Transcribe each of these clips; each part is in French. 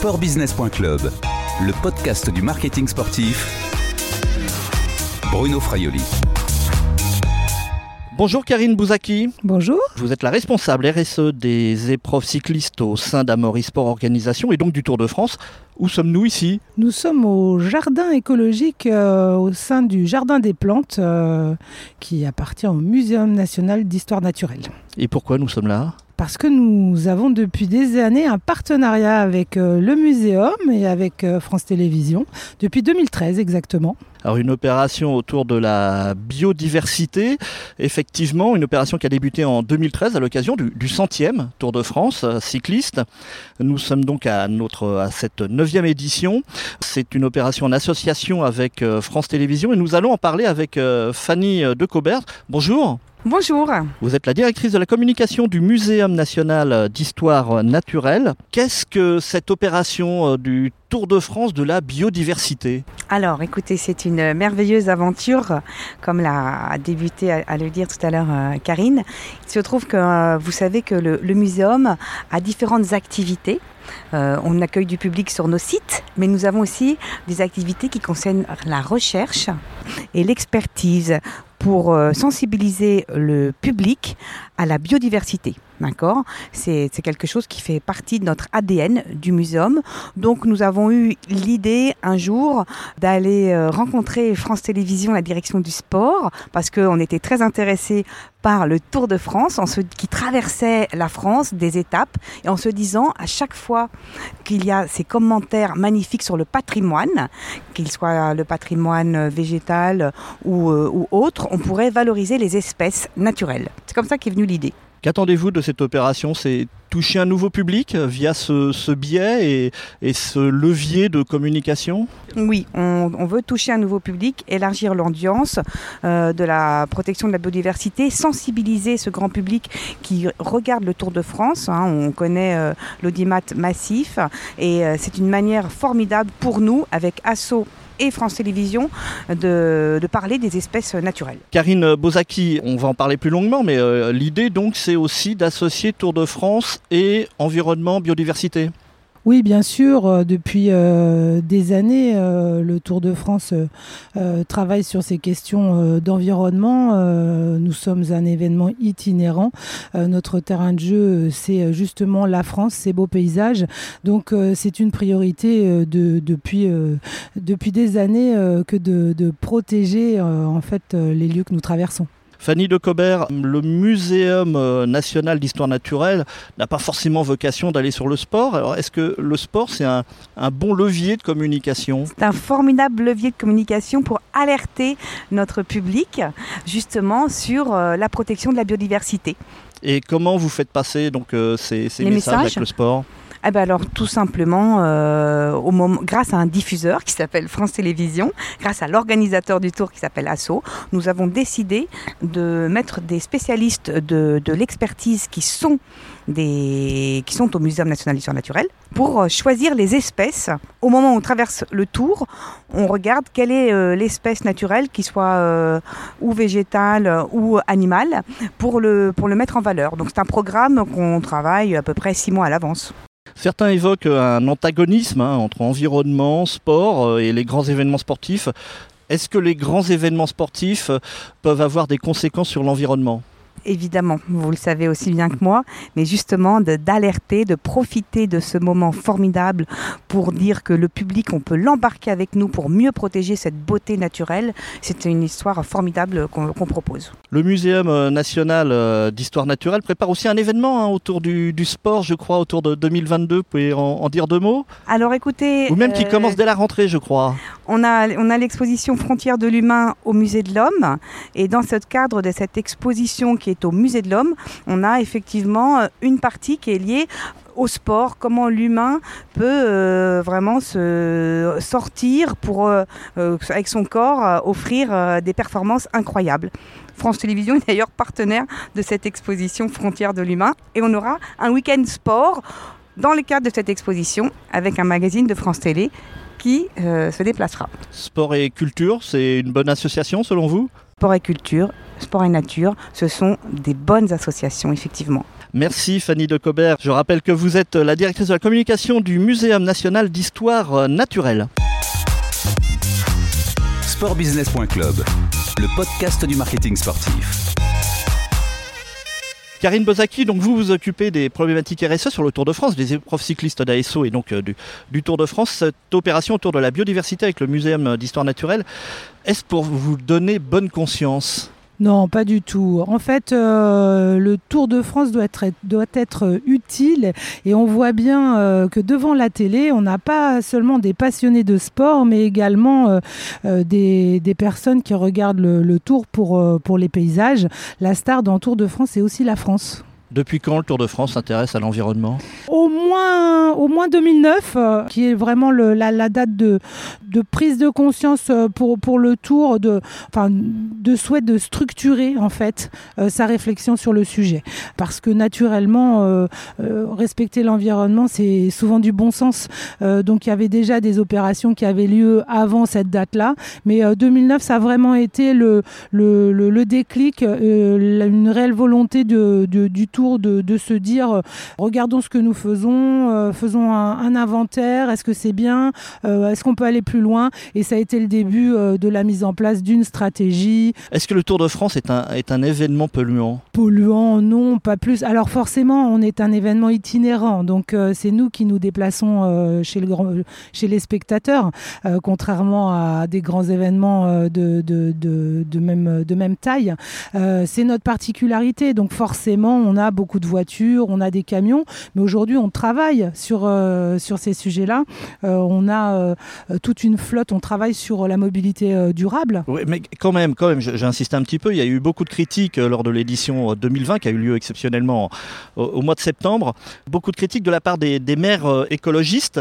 Sportbusiness.club, le podcast du marketing sportif. Bruno Fraioli. Bonjour Karine Bouzaki. Bonjour. Vous êtes la responsable RSE des épreuves cyclistes au sein d'Amaury Sport Organisation et donc du Tour de France. Où sommes-nous ici? Nous sommes au jardin écologique euh, au sein du Jardin des plantes euh, qui appartient au Muséum national d'histoire naturelle. Et pourquoi nous sommes là? Parce que nous avons depuis des années un partenariat avec euh, le muséum et avec euh, France Télévisions, depuis 2013 exactement. Alors une opération autour de la biodiversité, effectivement, une opération qui a débuté en 2013 à l'occasion du, centième Tour de France euh, cycliste. Nous sommes donc à, notre, à cette neuvième édition. C'est une opération en association avec France Télévisions et nous allons en parler avec Fanny Decobert. Bonjour. Bonjour. Vous êtes la directrice de la communication du Muséum national d'histoire naturelle. Qu'est-ce que cette opération euh, du Tour de France de la biodiversité? Alors, écoutez, c'est une merveilleuse aventure, comme l'a débuté à, le dire tout à l'heure euh, Karine. Il se trouve que euh, vous savez que le, muséum a différentes activités. on accueille du public sur nos sites, mais nous avons aussi des activités qui concernent la recherche et l'expertise pour euh, sensibiliser le public à la biodiversité. D'accord? C'est quelque chose qui fait partie de notre ADN du muséum. Donc nous avons eu l'idée un jour d'aller euh, rencontrer France Télévisions, la direction du sport, parce qu'on était très intéressés par le Tour de France, en qui traversait la France des étapes, et en se disant à chaque fois qu'il y a ces commentaires magnifiques sur le patrimoine, qu'il soit le patrimoine végétal ou, euh, ou autre, on pourrait valoriser les espèces naturelles. C'est comme ça qu'est venue l'idée. Qu'attendez-vous de cette opération? C'est toucher un nouveau public via ce, biais et, ce levier de communication? Oui, on, veut toucher un nouveau public, élargir l'audience euh, de la protection de la biodiversité, sensibiliser ce grand public qui regarde le Tour de France. Hein. on connaît euh, l'audimat massif et euh, c'est une manière formidable pour nous, avec ASSO et France Télévisions de, parler des espèces naturelles. Karine Bozaki, on va en parler plus longuement, mais euh, l'idée donc c'est aussi d'associer Tour de France et environnement biodiversité. Oui, bien sûr. Euh, depuis euh, des années, euh, le Tour de France travaille sur ces questions d'environnement. nous sommes un événement itinérant. notre terrain de jeu, c'est justement la France, ses beaux paysages. Donc, c'est une priorité depuis, depuis des années que de, de protéger en fait les lieux que nous traversons. Fanny de Cobert, le Muséum euh, national d'histoire naturelle n'a pas forcément vocation d'aller sur le sport. Alors est-ce que le sport, c'est un, bon levier de communication? C'est un formidable levier de communication pour alerter notre public justement sur euh, la protection de la biodiversité. Et comment vous faites passer donc euh, ces, messages avec le sport? Eh ben alors tout simplement, euh, au moment, grâce à un diffuseur qui s'appelle France Télévisions, grâce à l'organisateur du tour qui s'appelle ASSO, nous avons décidé de mettre des spécialistes de, de l'expertise qui sont des, qui sont au Muséum national d'histoire naturelle pour euh, choisir les espèces. Au moment où on traverse le tour, on regarde quelle est euh, l'espèce naturelle, qui soit ou végétale ou animale, pour le, pour le mettre en valeur. Donc c'est un programme qu'on travaille à peu près six mois à l'avance. Certains évoquent un antagonisme hein, entre environnement, sport euh, et les grands événements sportifs. Est-ce que les grands événements sportifs euh, peuvent avoir des conséquences sur l'environnement? Évidemment, vous le savez aussi bien que moi, mais justement d'alerter, de, profiter de ce moment formidable pour dire que le public, on peut l'embarquer avec nous pour mieux protéger cette beauté naturelle. C'est une histoire formidable qu'on propose. Le Muséum euh, national euh, d'histoire naturelle prépare aussi un événement hein, autour du, sport, je crois, autour de 2022. Vous pouvez en, dire deux mots? Alors écoutez... Ou même qui euh, commence dès la rentrée, je crois. On a, on a l'exposition Frontières de l'humain au Musée de l'Homme. Et dans ce cadre de cette exposition qui est au Musée de l'Homme, on a effectivement une partie qui est liée au sport, comment l'humain peut euh, vraiment se sortir pour, euh, euh, avec son corps, offrir des performances incroyables. France Télévisions est d'ailleurs partenaire de cette exposition Frontières de l'humain et on aura un week-end sport dans le cadre de cette exposition avec un magazine de France Télé qui se déplacera. Sport et culture, c'est une bonne association selon vous? Sport et culture, sport et nature, ce sont des bonnes associations, effectivement. Merci Fanny de Cobert. Je rappelle que vous êtes la directrice de la communication du Muséum national d'histoire naturelle. Sportbusiness.club, le podcast du marketing sportif. Karine Bozaki, donc vous vous occupez des problématiques RSE sur le Tour de France, des épreuves cyclistes d'ASO et donc euh, du, du, Tour de France. Cette opération autour de la biodiversité avec le Muséum d'histoire naturelle, est-ce pour vous donner bonne conscience? Non, pas du tout. En fait, euh, le Tour de France doit être, doit être utile et on voit bien euh, que devant la télé, on n'a pas seulement des passionnés de sport, mais également euh, des, des, personnes qui regardent le, le Tour pour, pour les paysages. La star dans Tour de France, c'est aussi la France. Depuis quand le Tour de France s'intéresse à l'environnement? Au moins, au moins 2009, euh, qui est vraiment la, date de, prise de conscience euh, pour, pour le Tour, de, enfin, de souhait de structurer en fait euh, sa réflexion sur le sujet. Parce que naturellement, respecter l'environnement, c'est souvent du bon sens. donc il y avait déjà des opérations qui avaient lieu avant cette date-là, mais 2009, ça a vraiment été le, le, le, déclic, une réelle volonté de, du Tour de, de, se dire euh, regardons ce que nous faisons, euh, faisons un, un inventaire, est-ce que c'est bien, euh, est-ce qu'on peut aller plus loin? Et ça a été le début de la mise en place d'une stratégie. Est-ce que le Tour de France est un, est un événement polluant? Polluant, non, pas plus. Alors forcément, on est un événement itinérant, donc c'est nous qui nous déplaçons chez, le grand, chez les spectateurs, contrairement à des grands événements de, de, de, de, même, de même taille. c'est notre particularité, donc forcément, on a beaucoup de voitures, on a des camions, mais aujourd'hui on travaille sur, euh, sur ces sujets-là. Euh, on a euh, toute une flotte, on travaille sur la mobilité durable. Oui, mais quand même, quand même, j'insiste un petit peu, il y a eu beaucoup de critiques lors de l'édition 2020 qui a eu lieu exceptionnellement au, au, mois de septembre. Beaucoup de critiques de la part des, des maires écologistes.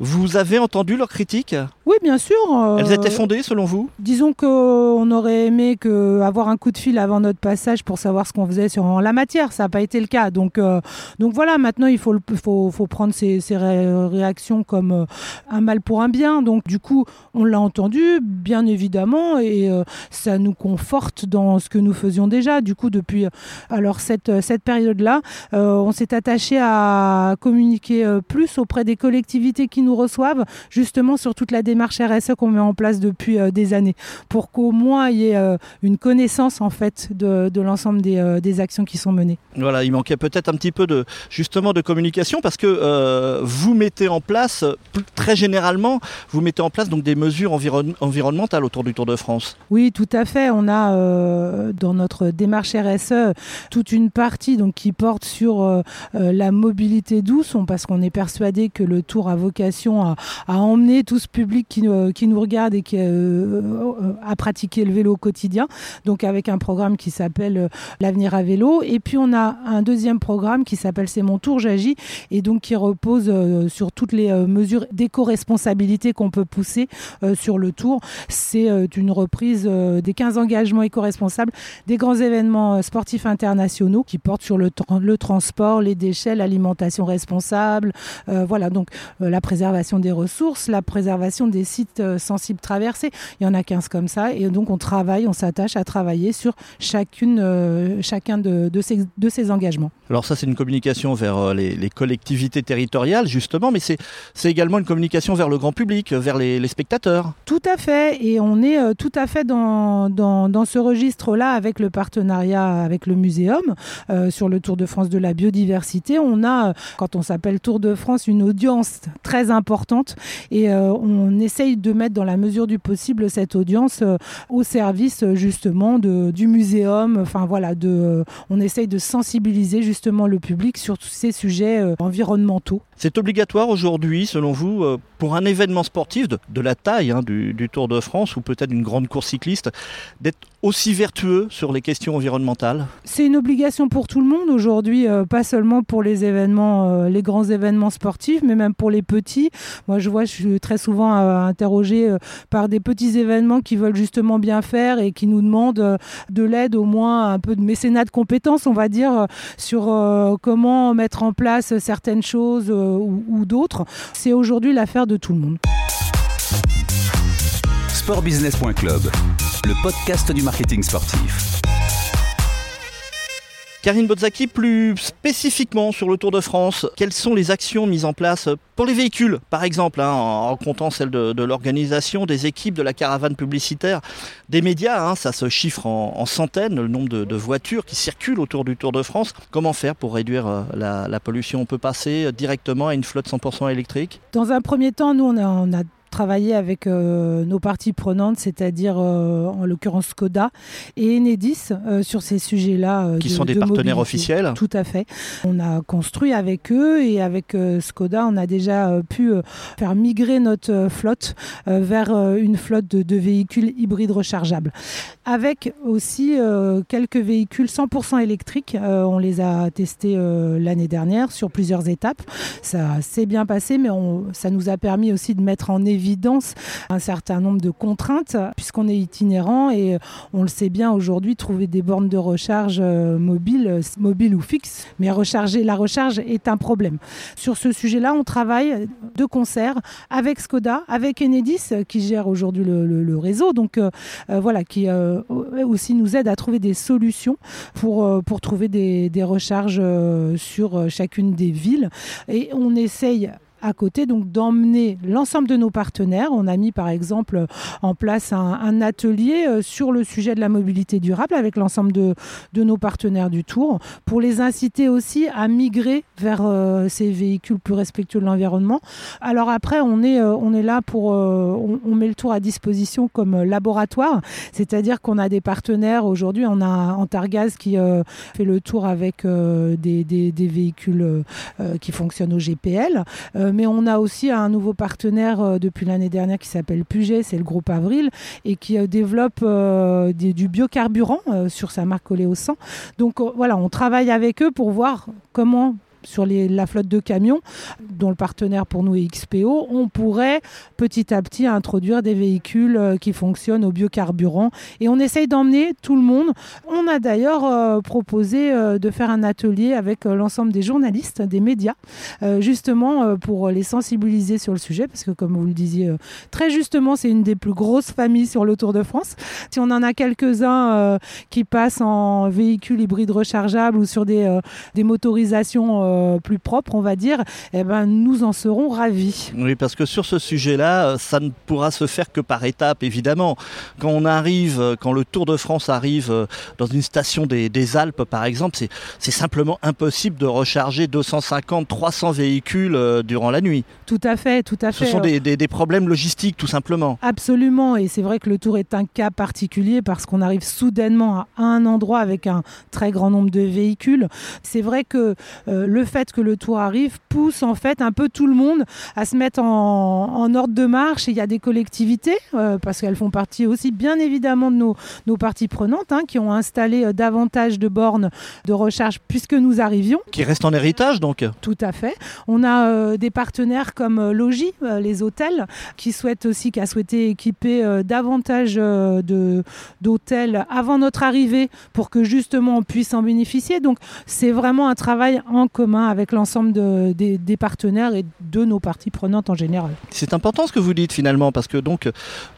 Vous avez entendu leurs critiques? Oui, bien sûr. Elles étaient fondées selon vous? Disons qu'on aurait aimé que avoir un coup de fil avant notre passage pour savoir ce qu'on faisait sur en la matière. Ça n'a pas été le cas. Donc, euh, donc voilà, maintenant il faut, le, faut, faut prendre ces, ces ré réactions comme euh, un mal pour un bien. Donc du coup, on l'a entendu, bien évidemment, et euh, ça nous conforte dans ce que nous faisions déjà. Du coup, depuis alors cette, cette période-là, on s'est attaché à communiquer plus auprès des collectivités qui nous reçoivent, justement sur toute la démarche RSE qu'on met en place depuis des années, pour qu'au moins il y ait une connaissance en fait de, de l'ensemble des, des actions qui sont menées. Voilà, il manquait peut-être un petit peu de justement de communication parce que euh, vous mettez en place très généralement, vous mettez en place donc des mesures environ environnementales autour du Tour de France. Oui, tout à fait. On a euh, dans notre démarche RSE toute une partie donc qui porte sur euh, la mobilité douce, parce qu'on est persuadé que le Tour a vocation à, à emmener tout ce public qui, qui nous regarde et qui a pratiqué le vélo au quotidien. Donc avec un programme qui s'appelle l'avenir à vélo. Et puis on a un deuxième programme qui s'appelle C'est mon tour, j'agis, et donc qui repose euh, sur toutes les euh, mesures d'éco-responsabilité qu'on peut pousser euh, sur le tour. C'est une reprise des 15 engagements éco-responsables des grands événements sportifs internationaux qui portent sur le transport, les déchets, l'alimentation responsable, voilà, donc la préservation des ressources, la préservation des sites sensibles traversés. Il y en a 15 comme ça, et donc on travaille, on s'attache à travailler sur chacune, chacun de, de, ces, de ces engagements. Alors ça, c'est une communication vers euh, les, les, collectivités territoriales, justement, mais c'est également une communication vers le grand public, vers les, les, spectateurs. Tout à fait, et on est euh, tout à fait dans, dans, dans ce registre-là avec le partenariat avec le muséum euh, sur le Tour de France de la biodiversité. On a, quand on s'appelle Tour de France, une audience très importante et euh, on essaye de mettre dans la mesure du possible cette audience euh, au service justement de, du muséum. Enfin voilà, de, euh, on essaye de sensibiliser justement le public sur tous ces sujets euh, environnementaux. C'est obligatoire aujourd'hui, selon vous, euh, pour un événement sportif de, la taille hein, du, Tour de France ou peut-être une grande course cycliste, d'être aussi vertueux sur les questions environnementales? C'est une obligation pour tout le monde aujourd'hui, euh, pas seulement pour les événements, euh, les grands événements sportifs, mais même pour les petits. Moi, je vois, je suis très souvent euh, interrogée euh, par des petits événements qui veulent justement bien faire et qui nous demandent de l'aide, au moins un peu de mécénat de compétences, on va dire, sur comment mettre en place certaines choses ou d'autres. C'est aujourd'hui l'affaire de tout le monde. sportbusiness.club, le podcast du marketing sportif. Karine Bozzaki, plus spécifiquement sur le Tour de France, quelles sont les actions mises en place pour les véhicules, par exemple, hein, en comptant celles de, l'organisation, des équipes, de la caravane publicitaire, des médias, hein, ça se chiffre en, centaines, le nombre de, voitures qui circulent autour du Tour de France. Comment faire pour réduire euh, la, pollution? On peut passer directement à une flotte 100% électrique? Dans un premier temps, nous, on a travailler avec euh, nos parties prenantes, c'est-à-dire euh, en l'occurrence Skoda et Enedis euh, sur ces sujets-là. Qui sont des partenaires officiels Tout à fait. On a construit avec eux et avec Skoda, on a déjà pu faire migrer notre flotte vers une flotte de, de, véhicules hybrides rechargeables. Avec aussi quelques véhicules 100% électriques. on les a testés l'année dernière sur plusieurs étapes. Ça s'est bien passé, mais on, ça nous a permis aussi de mettre en évidence un certain nombre de contraintes puisqu'on est itinérant et on le sait bien aujourd'hui, trouver des bornes de recharge euh, mobiles, mobiles ou fixes, mais recharger, la recharge est un problème. Sur ce sujet-là, on travaille de concert avec Skoda, avec Enedis qui gère aujourd'hui le, réseau, donc euh, euh, voilà, qui aussi nous aide à trouver des solutions pour, pour trouver des, des recharges sur chacune des villes. Et on essaye à côté, donc d'emmener l'ensemble de nos partenaires. On a mis par exemple en place un, atelier euh, sur le sujet de la mobilité durable avec l'ensemble de, de, nos partenaires du Tour pour les inciter aussi à migrer vers euh, ces véhicules plus respectueux de l'environnement. Alors après, on est, euh, on est là pour, on, met le Tour à disposition comme laboratoire, c'est-à-dire qu'on a des partenaires. Aujourd'hui, on a Antargaz qui fait le tour avec des, des, des, véhicules qui fonctionnent au GPL mais on a aussi un nouveau partenaire euh, depuis l'année dernière qui s'appelle Puget, c'est le groupe Avril, et qui euh, développe euh, du biocarburant sur sa marque Oléo 100. Donc voilà, on travaille avec eux pour voir comment sur la flotte de camions, dont le partenaire pour nous est XPO, on pourrait petit à petit introduire des véhicules euh, qui fonctionnent au biocarburant. Et on essaye d'emmener tout le monde. On a d'ailleurs euh, proposé euh, de faire un atelier avec l'ensemble des journalistes, des médias, justement pour les sensibiliser sur le sujet, parce que comme vous le disiez très justement, c'est une des plus grosses familles sur le Tour de France. Si on en a quelques-uns qui passent en véhicules hybrides rechargeables ou sur des, des motorisations euh, plus propre, on va dire, eh ben, nous en serons ravis. Oui, parce que sur ce sujet-là, euh, ça ne pourra se faire que par étapes, évidemment. Quand on arrive, euh, quand le Tour de France arrive dans une station des, Alpes, par exemple, c'est simplement impossible de recharger 250, 300 véhicules durant la nuit. Tout à fait, tout à fait. Ce sont des, des problèmes logistiques, tout simplement. Absolument, et c'est vrai que le Tour est un cas particulier parce qu'on arrive soudainement à un endroit avec un très grand nombre de véhicules. C'est vrai que le fait que le tour arrive pousse en fait un peu tout le monde à se mettre en, ordre de marche. Et il y a des collectivités, euh, parce qu'elles font partie aussi bien évidemment de nos, nos parties prenantes, hein, qui ont installé euh, davantage de bornes de recharge puisque nous arrivions. Qui restent en héritage donc Tout à fait. On a euh, des partenaires comme Logis, les hôtels, qui souhaitent aussi, qui a souhaité équiper davantage de, d'hôtels avant notre arrivée pour que justement on puisse en bénéficier. Donc c'est vraiment un travail en commun avec l'ensemble des, partenaires et de nos parties prenantes en général. C'est important ce que vous dites finalement, parce que donc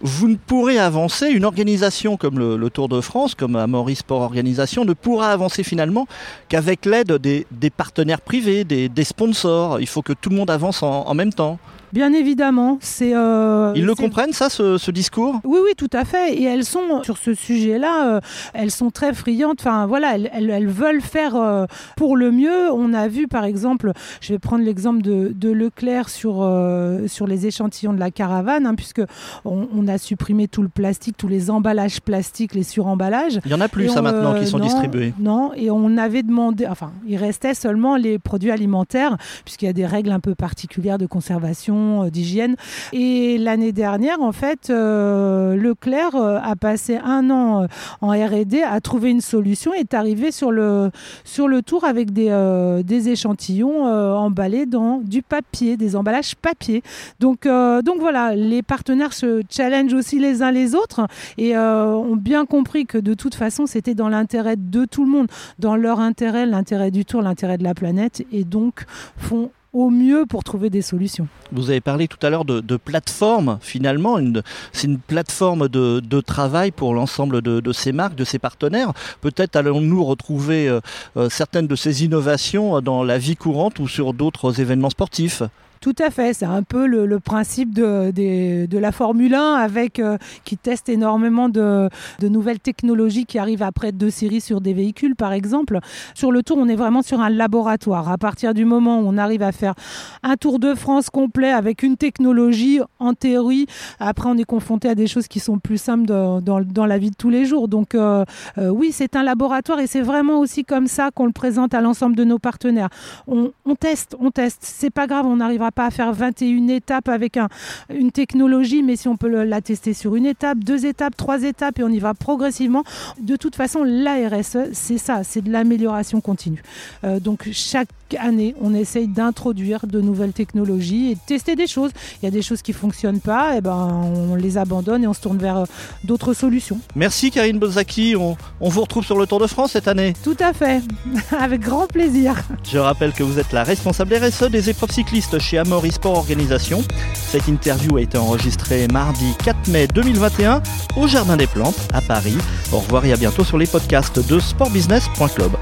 vous ne pourrez avancer, une organisation comme le, Tour de France, comme Amaury Sport Organisation, ne pourra avancer finalement qu'avec l'aide des, partenaires privés, des, sponsors. Il faut que tout le monde avance en même temps. Bien évidemment, c'est. Euh, Ils le comprennent ça, ce, discours? Oui, oui, tout à fait. Et elles sont sur ce sujet-là, euh, elles sont très friandes. Enfin, voilà, elles, veulent faire euh, pour le mieux. On a vu, par exemple, je vais prendre l'exemple de, Leclerc sur sur les échantillons de la caravane, hein, puisque on, a supprimé tout le plastique, tous les emballages plastiques, les suremballages. Il y en a plus, ça maintenant, qui sont distribués. Non, et on avait demandé. Enfin, il restait seulement les produits alimentaires, puisqu'il y a des règles un peu particulières de conservation euh, d'hygiène. Et l'année dernière, en fait, euh, Leclerc euh, a passé un an en R&D à trouver une solution et est arrivé sur le, sur le tour avec des, des échantillons emballés dans du papier, des emballages papier. Donc, donc voilà, les partenaires se challengent aussi les uns les autres et ont bien compris que de toute façon, c'était dans l'intérêt de tout le monde, dans leur intérêt, l'intérêt du tour, l'intérêt de la planète, et donc font au mieux pour trouver des solutions. Vous avez parlé tout à l'heure de, plateforme, finalement, c'est une plateforme de, travail pour l'ensemble de, ces marques, de ces partenaires. Peut-être allons-nous retrouver euh, euh, certaines de ces innovations dans la vie courante ou sur d'autres événements sportifs tout à fait, c'est un peu le, principe de, la Formule 1 avec, euh, qui teste énormément de, nouvelles technologies qui arrivent après deux séries sur des véhicules par exemple. Sur le tour, on est vraiment sur un laboratoire. À partir du moment où on arrive à faire un Tour de France complet avec une technologie, en théorie, après on est confronté à des choses qui sont plus simples dans, dans, la vie de tous les jours. Donc euh, euh, oui, c'est un laboratoire et c'est vraiment aussi comme ça qu'on le présente à l'ensemble de nos partenaires. On, on teste, on teste. C'est pas grave, on arrivera pas à faire 21 étapes avec un, une technologie, mais si on peut la tester sur une étape, deux étapes, trois étapes, et on y va progressivement. De toute façon, la RSE, c'est ça, c'est de l'amélioration continue. Euh, donc chaque année, on essaye d'introduire de nouvelles technologies et de tester des choses. Il y a des choses qui fonctionnent pas, et ben on les abandonne et on se tourne vers euh, d'autres solutions. Merci Karine Bozaki, on, on vous retrouve sur le Tour de France cette année. Tout à fait, avec grand plaisir. Je rappelle que vous êtes la responsable RSE des épreuves cyclistes chez Amaury Sport Organisation. Cette interview a été enregistrée mardi 4 mai 2021 au Jardin des Plantes à Paris. Au revoir et à bientôt sur les podcasts de sportbusiness.club.